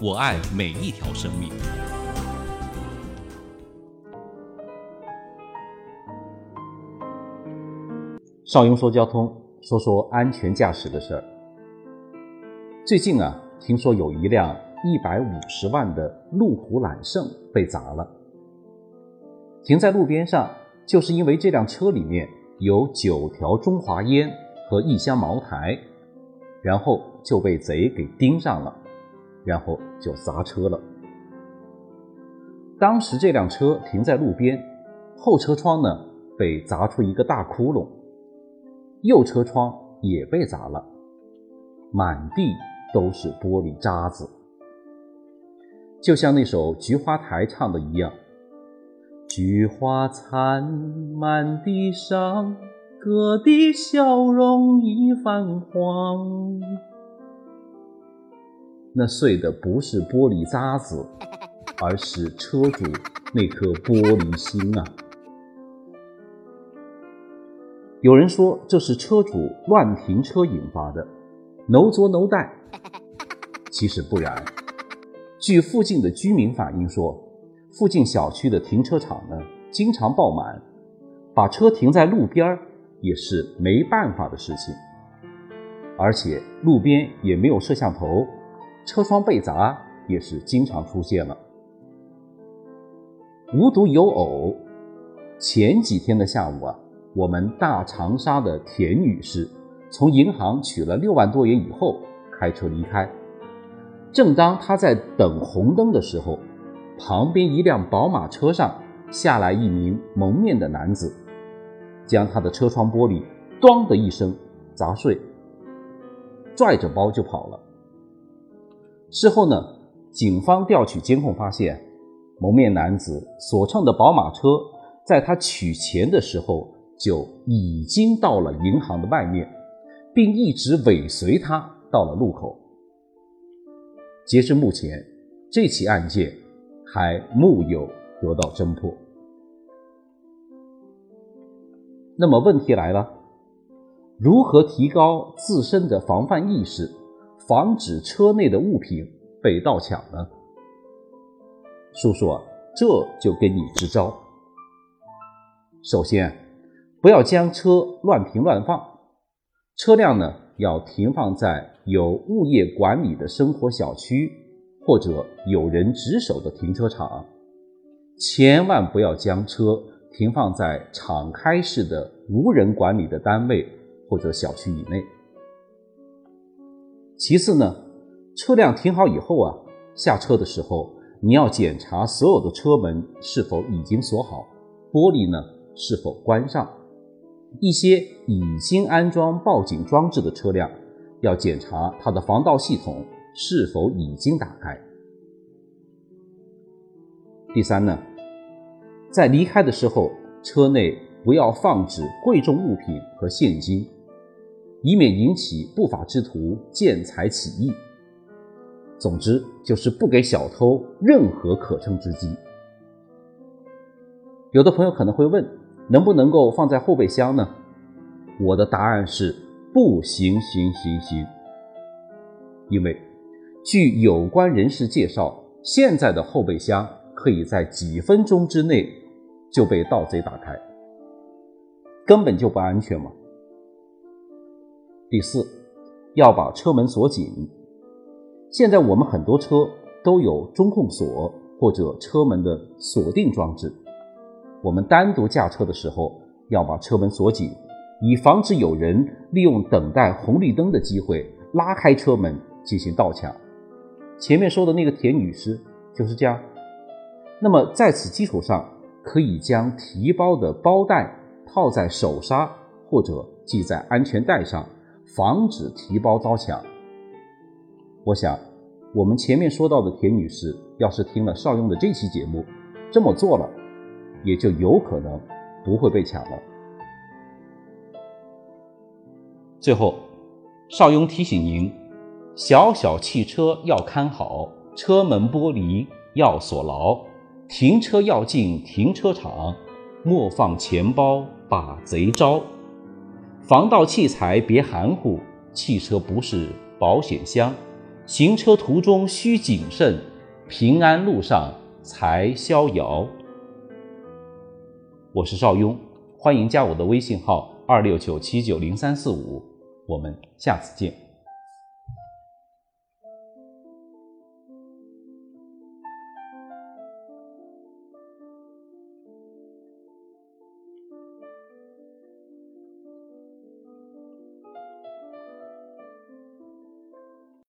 我爱每一条生命。邵雍说交通，说说安全驾驶的事儿。最近啊。听说有一辆一百五十万的路虎揽胜被砸了，停在路边上，就是因为这辆车里面有九条中华烟和一箱茅台，然后就被贼给盯上了，然后就砸车了。当时这辆车停在路边，后车窗呢被砸出一个大窟窿，右车窗也被砸了，满地。都是玻璃渣子，就像那首《菊花台》唱的一样：“菊花残，满地伤，哥的笑容已泛黄。”那碎的不是玻璃渣子，而是车主那颗玻璃心啊！有人说这是车主乱停车引发的。no 作 no 带，其实不然。据附近的居民反映说，附近小区的停车场呢经常爆满，把车停在路边也是没办法的事情。而且路边也没有摄像头，车窗被砸也是经常出现了。无独有偶，前几天的下午啊，我们大长沙的田女士。从银行取了六万多元以后，开车离开。正当她在等红灯的时候，旁边一辆宝马车上下来一名蒙面的男子，将他的车窗玻璃“咣”的一声砸碎，拽着包就跑了。事后呢，警方调取监控发现，蒙面男子所乘的宝马车在他取钱的时候就已经到了银行的外面。并一直尾随他到了路口。截至目前，这起案件还木有得到侦破。那么问题来了：如何提高自身的防范意识，防止车内的物品被盗抢呢？叔叔，这就给你支招。首先，不要将车乱停乱放。车辆呢要停放在有物业管理的生活小区或者有人值守的停车场，千万不要将车停放在敞开式的无人管理的单位或者小区以内。其次呢，车辆停好以后啊，下车的时候你要检查所有的车门是否已经锁好，玻璃呢是否关上。一些已经安装报警装置的车辆，要检查它的防盗系统是否已经打开。第三呢，在离开的时候，车内不要放置贵重物品和现金，以免引起不法之徒见财起意。总之，就是不给小偷任何可乘之机。有的朋友可能会问。能不能够放在后备箱呢？我的答案是不行行行行。因为据有关人士介绍，现在的后备箱可以在几分钟之内就被盗贼打开，根本就不安全嘛。第四，要把车门锁紧。现在我们很多车都有中控锁或者车门的锁定装置。我们单独驾车的时候，要把车门锁紧，以防止有人利用等待红绿灯的机会拉开车门进行盗抢。前面说的那个田女士就是这样。那么在此基础上，可以将提包的包带套在手刹或者系在安全带上，防止提包遭抢。我想，我们前面说到的田女士要是听了邵雍的这期节目，这么做了，也就有可能不会被抢了。最后，邵雍提醒您：小小汽车要看好，车门玻璃要锁牢，停车要进停车场，莫放钱包把贼招。防盗器材别含糊，汽车不是保险箱，行车途中需谨慎，平安路上才逍遥。我是邵雍，欢迎加我的微信号二六九七九零三四五，我们下次见。